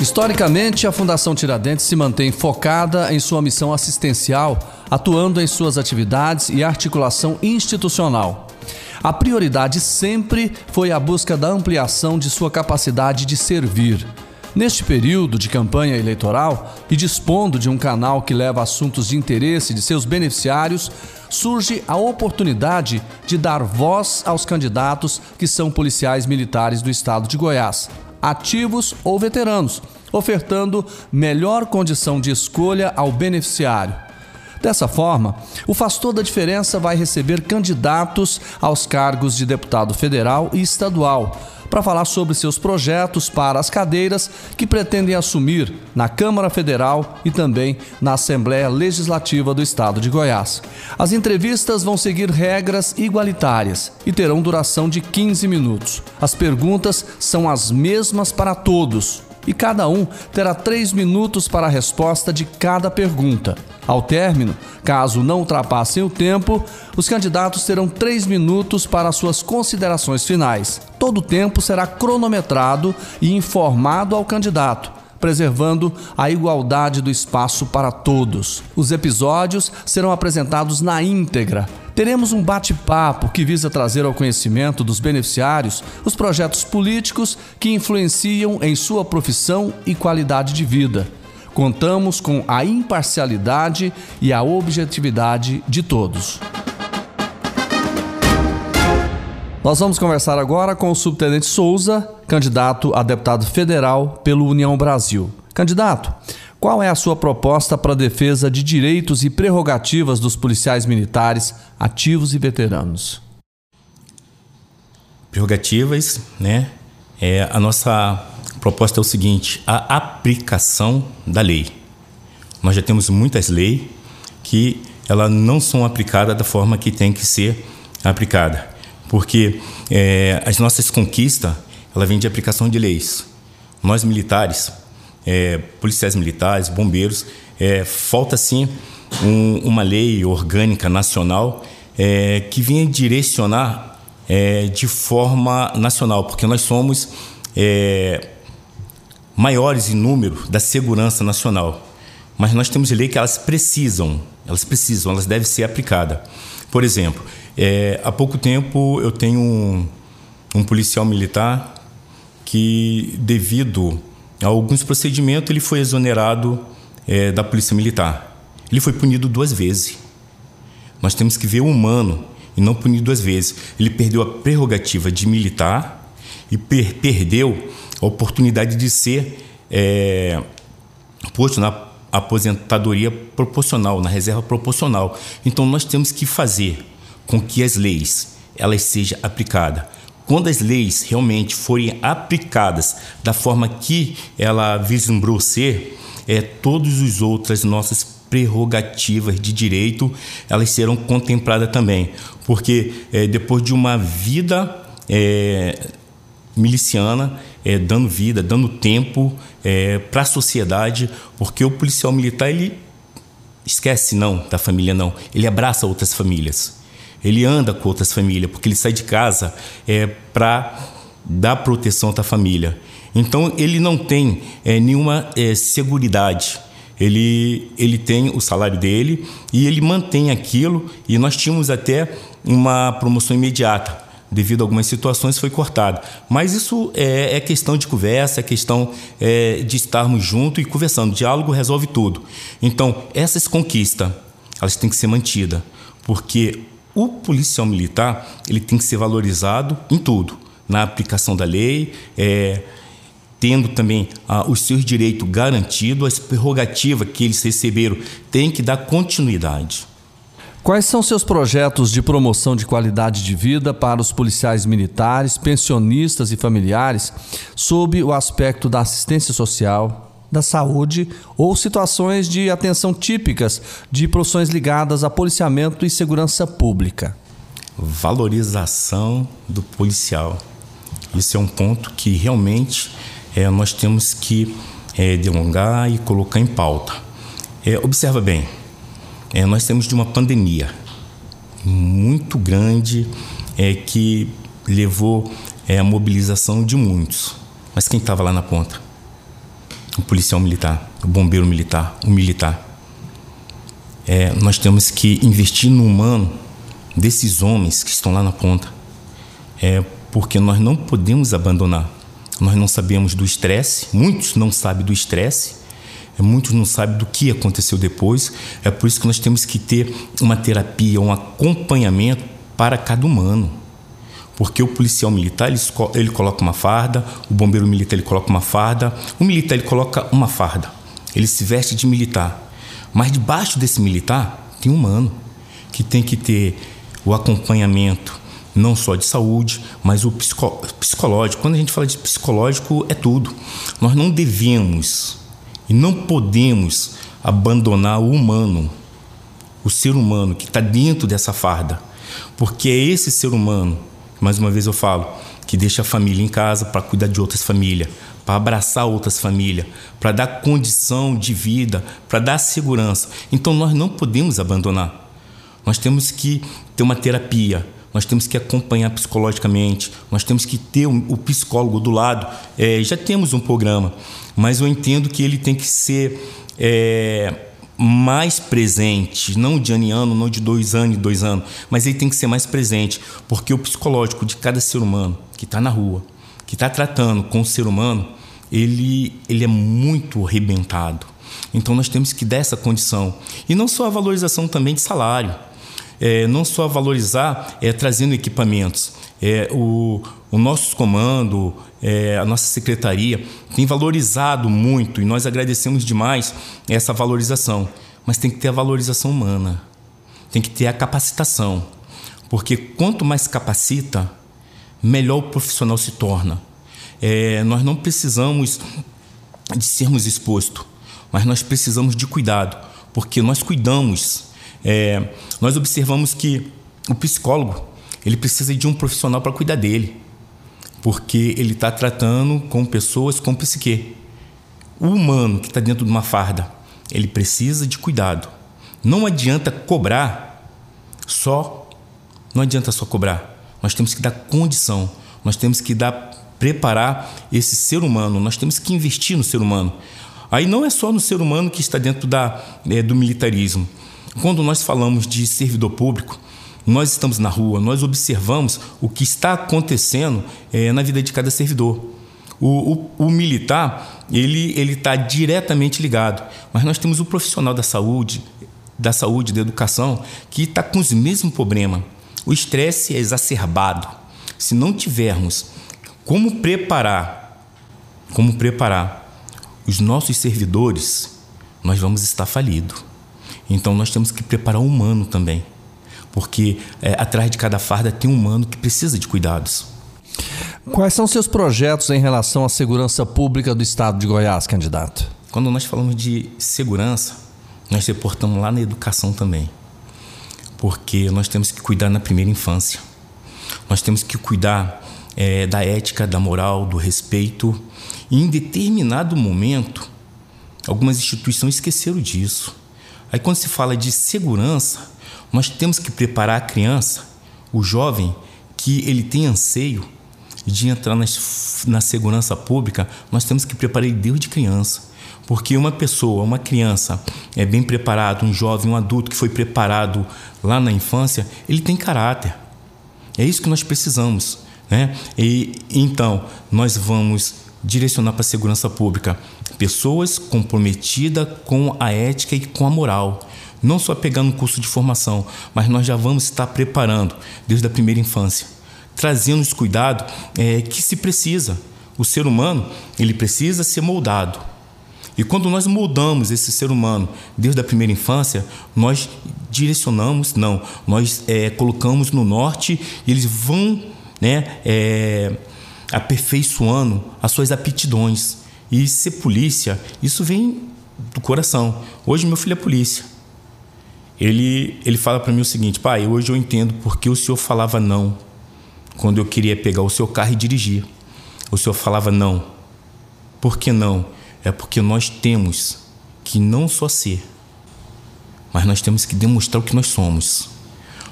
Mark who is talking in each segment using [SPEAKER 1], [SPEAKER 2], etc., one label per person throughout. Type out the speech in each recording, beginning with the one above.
[SPEAKER 1] Historicamente, a Fundação Tiradentes se mantém focada em sua missão assistencial, atuando em suas atividades e articulação institucional. A prioridade sempre foi a busca da ampliação de sua capacidade de servir. Neste período de campanha eleitoral e dispondo de um canal que leva assuntos de interesse de seus beneficiários, surge a oportunidade de dar voz aos candidatos que são policiais militares do estado de Goiás ativos ou veteranos, ofertando melhor condição de escolha ao beneficiário. Dessa forma, o Faz Toda a Diferença vai receber candidatos aos cargos de deputado federal e estadual para falar sobre seus projetos para as cadeiras que pretendem assumir na Câmara Federal e também na Assembleia Legislativa do Estado de Goiás. As entrevistas vão seguir regras igualitárias e terão duração de 15 minutos. As perguntas são as mesmas para todos e cada um terá três minutos para a resposta de cada pergunta. Ao término, caso não ultrapassem o tempo, os candidatos terão três minutos para suas considerações finais. Todo o tempo será cronometrado e informado ao candidato preservando a igualdade do espaço para todos. Os episódios serão apresentados na íntegra. Teremos um bate-papo que visa trazer ao conhecimento dos beneficiários os projetos políticos que influenciam em sua profissão e qualidade de vida. Contamos com a imparcialidade e a objetividade de todos. Nós vamos conversar agora com o subtenente Souza, candidato a deputado federal pelo União Brasil. Candidato, qual é a sua proposta para a defesa de direitos e prerrogativas dos policiais militares ativos e veteranos?
[SPEAKER 2] Prerrogativas, né? É, a nossa proposta é o seguinte: a aplicação da lei. Nós já temos muitas leis que elas não são aplicadas da forma que tem que ser aplicada porque é, as nossas conquistas ela vem de aplicação de leis. Nós militares, é, policiais militares, bombeiros, é, falta sim um, uma lei orgânica nacional é, que venha direcionar é, de forma nacional, porque nós somos é, maiores em número da segurança nacional. Mas nós temos lei que elas precisam, elas precisam, elas devem ser aplicadas. Por exemplo, é, há pouco tempo eu tenho um, um policial militar que, devido alguns procedimentos, ele foi exonerado é, da polícia militar. Ele foi punido duas vezes. Nós temos que ver o humano e não punir duas vezes. Ele perdeu a prerrogativa de militar e per perdeu a oportunidade de ser é, posto na aposentadoria proporcional, na reserva proporcional. Então nós temos que fazer com que as leis elas sejam aplicadas. Quando as leis realmente forem aplicadas da forma que ela vislumbrou ser, é, todas as outras nossas prerrogativas de direito elas serão contempladas também, porque é, depois de uma vida é, miliciana, é, dando vida, dando tempo é, para a sociedade, porque o policial militar ele esquece não da família não, ele abraça outras famílias ele anda com outras famílias, porque ele sai de casa é, para dar proteção à família. Então ele não tem é, nenhuma é, seguridade. Ele, ele tem o salário dele e ele mantém aquilo. E nós tínhamos até uma promoção imediata devido a algumas situações, foi cortada. Mas isso é, é questão de conversa, é questão é, de estarmos juntos e conversando. Diálogo resolve tudo. Então, essas conquistas, elas têm que ser mantidas, porque o policial militar ele tem que ser valorizado em tudo, na aplicação da lei, é, tendo também ah, os seus direitos garantidos, as prerrogativas que eles receberam, tem que dar continuidade.
[SPEAKER 1] Quais são seus projetos de promoção de qualidade de vida para os policiais militares, pensionistas e familiares, sob o aspecto da assistência social, da saúde ou situações de atenção típicas de profissões ligadas a policiamento e segurança pública.
[SPEAKER 2] Valorização do policial. Isso é um ponto que realmente é, nós temos que é, delongar e colocar em pauta. É, observa bem, nós temos de uma pandemia muito grande que levou a mobilização de muitos. Mas quem estava lá na ponta? O policial militar, o bombeiro militar, o militar. É, nós temos que investir no humano desses homens que estão lá na ponta, é, porque nós não podemos abandonar. Nós não sabemos do estresse, muitos não sabem do estresse, é, muitos não sabem do que aconteceu depois. É por isso que nós temos que ter uma terapia, um acompanhamento para cada humano. Porque o policial militar ele, ele coloca uma farda, o bombeiro militar ele coloca uma farda, o militar ele coloca uma farda. Ele se veste de militar. Mas debaixo desse militar tem um humano que tem que ter o acompanhamento não só de saúde, mas o psicológico. Quando a gente fala de psicológico, é tudo. Nós não devemos e não podemos abandonar o humano, o ser humano que está dentro dessa farda, porque é esse ser humano, mais uma vez eu falo, que deixa a família em casa para cuidar de outras famílias, para abraçar outras famílias, para dar condição de vida, para dar segurança. Então nós não podemos abandonar. Nós temos que ter uma terapia, nós temos que acompanhar psicologicamente, nós temos que ter o, psicólogo do lado. É, já temos um programa, mas eu entendo que ele tem que ser é, mais presente, não de ano em ano, não de dois anos em dois anos, mas ele tem que ser mais presente, porque o psicológico de cada ser humano que está na rua, que está tratando com o ser humano, ele, ele é muito arrebentado. Então nós temos que dar essa condição. E não só a valorização também de salário é, não só valorizar é, trazendo equipamentos. É, o, o nosso comando, é, a nossa secretaria tem valorizado muito e nós agradecemos demais essa valorização. Mas tem que ter a valorização humana, tem que ter a capacitação, porque quanto mais capacita, melhor o profissional se torna. É, nós não precisamos de sermos expostos, mas nós precisamos de cuidado, porque nós cuidamos é, nós observamos que o psicólogo ele precisa de um profissional para cuidar dele, porque ele está tratando com pessoas com psique. O humano que está dentro de uma farda, ele precisa de cuidado. Não adianta cobrar só, não adianta só cobrar. Nós temos que dar condição, nós temos que dar preparar esse ser humano, nós temos que investir no ser humano. Aí não é só no ser humano que está dentro da, é, do militarismo. Quando nós falamos de servidor público, nós estamos na rua, nós observamos o que está acontecendo é, na vida de cada servidor. O, o, o militar, ele está diretamente ligado, mas nós temos o profissional da saúde, da saúde, da educação, que está com os mesmos problemas. O estresse é exacerbado. Se não tivermos como preparar, como preparar os nossos servidores, nós vamos estar falidos. Então nós temos que preparar o humano também, porque é, atrás de cada farda tem um humano que precisa de cuidados.
[SPEAKER 1] Quais são seus projetos em relação à segurança pública do estado de Goiás, candidato?
[SPEAKER 2] Quando nós falamos de segurança, nós reportamos lá na educação também. Porque nós temos que cuidar na primeira infância. Nós temos que cuidar é, da ética, da moral, do respeito. E em determinado momento, algumas instituições esqueceram disso. Aí quando se fala de segurança, nós temos que preparar a criança, o jovem, que ele tem anseio de entrar nas, na segurança pública, nós temos que preparar ele desde criança. Porque uma pessoa, uma criança é bem preparado, um jovem, um adulto que foi preparado lá na infância, ele tem caráter. É isso que nós precisamos. Né? E então, nós vamos direcionar para a segurança pública pessoas comprometidas com a ética e com a moral. Não só pegando um curso de formação, mas nós já vamos estar preparando desde a primeira infância, trazendo os cuidados é, que se precisa. O ser humano ele precisa ser moldado. E quando nós moldamos esse ser humano desde a primeira infância, nós direcionamos, não, nós é, colocamos no norte e eles vão né, é, aperfeiçoando as suas aptidões. E ser polícia, isso vem do coração. Hoje meu filho é polícia. Ele, ele fala para mim o seguinte: pai, hoje eu entendo porque o senhor falava não quando eu queria pegar o seu carro e dirigir. O senhor falava não. Por que não? É porque nós temos que não só ser, mas nós temos que demonstrar o que nós somos.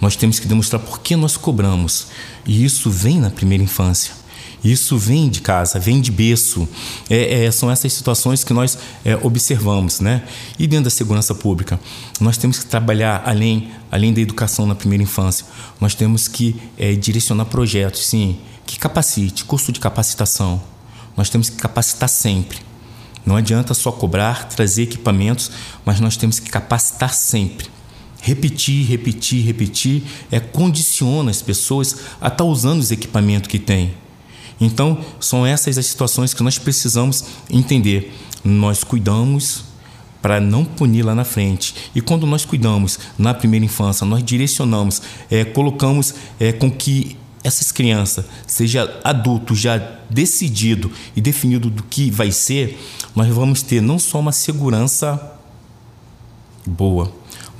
[SPEAKER 2] Nós temos que demonstrar por que nós cobramos. E isso vem na primeira infância. Isso vem de casa, vem de berço. É, é, são essas situações que nós é, observamos. Né? E dentro da segurança pública, nós temos que trabalhar além, além da educação na primeira infância. Nós temos que é, direcionar projetos, sim, que capacite, curso de capacitação. Nós temos que capacitar sempre. Não adianta só cobrar, trazer equipamentos, mas nós temos que capacitar sempre. Repetir, repetir, repetir é condiciona as pessoas a estar tá usando os equipamentos que têm. Então, são essas as situações que nós precisamos entender. Nós cuidamos para não punir lá na frente. E quando nós cuidamos na primeira infância, nós direcionamos, é, colocamos é, com que essas crianças seja adulto já decidido e definido do que vai ser, nós vamos ter não só uma segurança boa,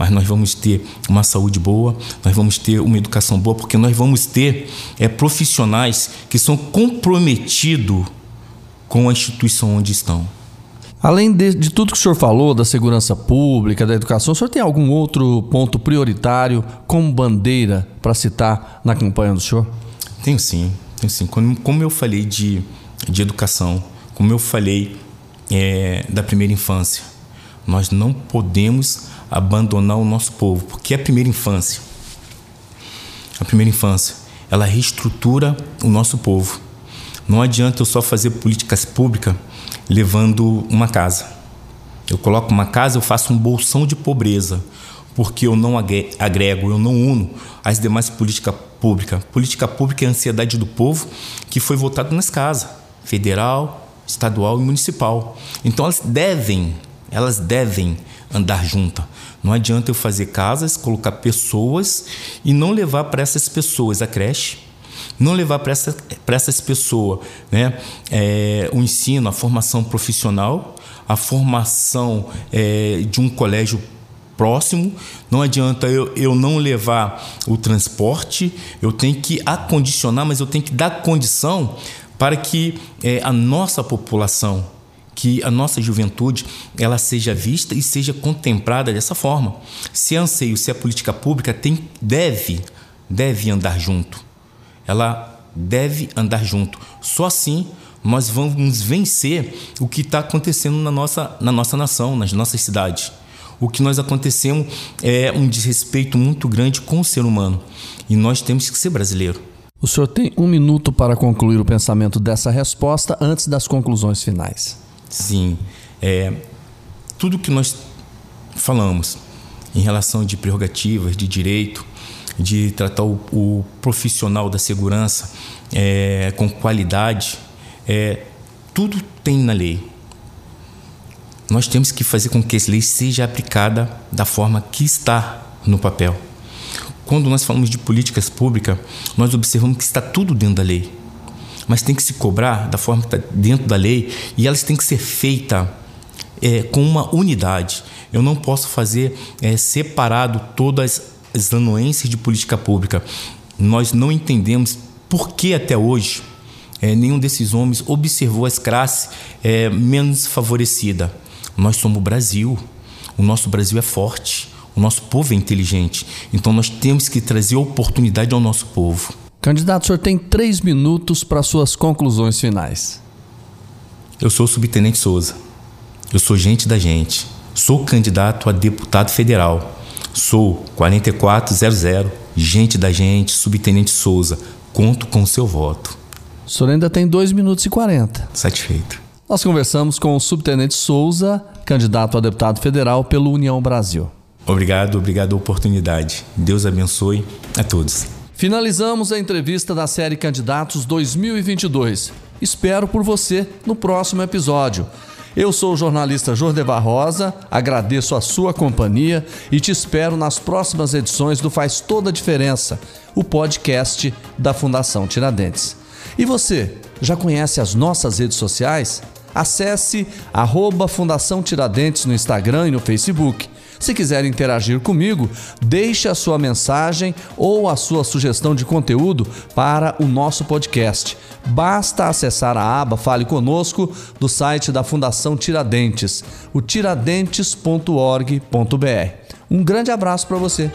[SPEAKER 2] mas nós vamos ter uma saúde boa, nós vamos ter uma educação boa, porque nós vamos ter é, profissionais que são comprometidos com a instituição onde estão.
[SPEAKER 1] Além de, de, tudo que o senhor falou, da segurança pública, da educação, o senhor tem algum outro ponto prioritário como bandeira para citar na campanha do senhor?
[SPEAKER 2] Tenho sim, tenho sim. Como, como eu falei de, de educação, como eu falei é, da primeira infância, nós não podemos abandonar o nosso povo, porque a primeira infância, a primeira infância, ela reestrutura o nosso povo. Não adianta eu só fazer políticas públicas levando uma casa. Eu coloco uma casa, eu faço um bolsão de pobreza, porque eu não agrego, eu não uno as demais políticas públicas. Política pública é a ansiedade do povo que foi votado nas casas, federal, estadual e municipal. Então elas devem, elas devem andar juntas. Não adianta eu fazer casas, colocar pessoas e não levar para essas pessoas a creche, não levar para essa, essas pessoas né, é, o ensino, a formação profissional, a formação é, de um colégio próximo. Não adianta eu, eu não levar o transporte, eu tenho que acondicionar, mas eu tenho que dar condição para que é, a nossa população que a nossa juventude ela seja vista e seja contemplada dessa forma. Se é anseio, se é política pública, tem, deve, deve andar junto. Ela deve andar junto. Só assim nós vamos vencer o que está acontecendo na nossa, na nossa nação, nas nossas cidades. O que nós acontecemos é um desrespeito muito grande com o ser humano. E nós temos que ser brasileiro.
[SPEAKER 1] O senhor tem um minuto para concluir o pensamento dessa resposta antes das conclusões finais.
[SPEAKER 2] Sim. É, tudo que nós falamos em relação de prerrogativas, de direito, de tratar o, o profissional da segurança é, com qualidade, é, tudo tem na lei. Nós temos que fazer com que essa lei seja aplicada da forma que está no papel. Quando nós falamos de políticas públicas, nós observamos que está tudo dentro da lei mas tem que se cobrar da forma que está dentro da lei e elas têm que ser feitas é, com uma unidade. Eu não posso fazer é, separado todas as anuências de política pública. Nós não entendemos por que até hoje é, nenhum desses homens observou as classes é, menos favorecidas. Nós somos o Brasil, o nosso Brasil é forte, o nosso povo é inteligente. Então nós temos que trazer oportunidade ao nosso povo.
[SPEAKER 1] Candidato, o senhor tem três minutos para suas conclusões finais.
[SPEAKER 2] Eu sou o subtenente Souza. Eu sou gente da gente. Sou candidato a deputado federal. Sou 4400, gente da gente, subtenente Souza. Conto com o seu voto.
[SPEAKER 1] O senhor ainda tem dois minutos e 40.
[SPEAKER 2] Satisfeito.
[SPEAKER 1] Nós conversamos com o subtenente Souza, candidato a deputado federal pelo União Brasil.
[SPEAKER 2] Obrigado, obrigado a oportunidade. Deus abençoe a todos.
[SPEAKER 1] Finalizamos a entrevista da série Candidatos 2022. Espero por você no próximo episódio. Eu sou o jornalista Jordevar Rosa, agradeço a sua companhia e te espero nas próximas edições do Faz Toda a Diferença, o podcast da Fundação Tiradentes. E você, já conhece as nossas redes sociais? Acesse arroba Fundação Tiradentes no Instagram e no Facebook se quiser interagir comigo, deixe a sua mensagem ou a sua sugestão de conteúdo para o nosso podcast. Basta acessar a aba Fale Conosco do site da Fundação Tiradentes, o tiradentes.org.br. Um grande abraço para você.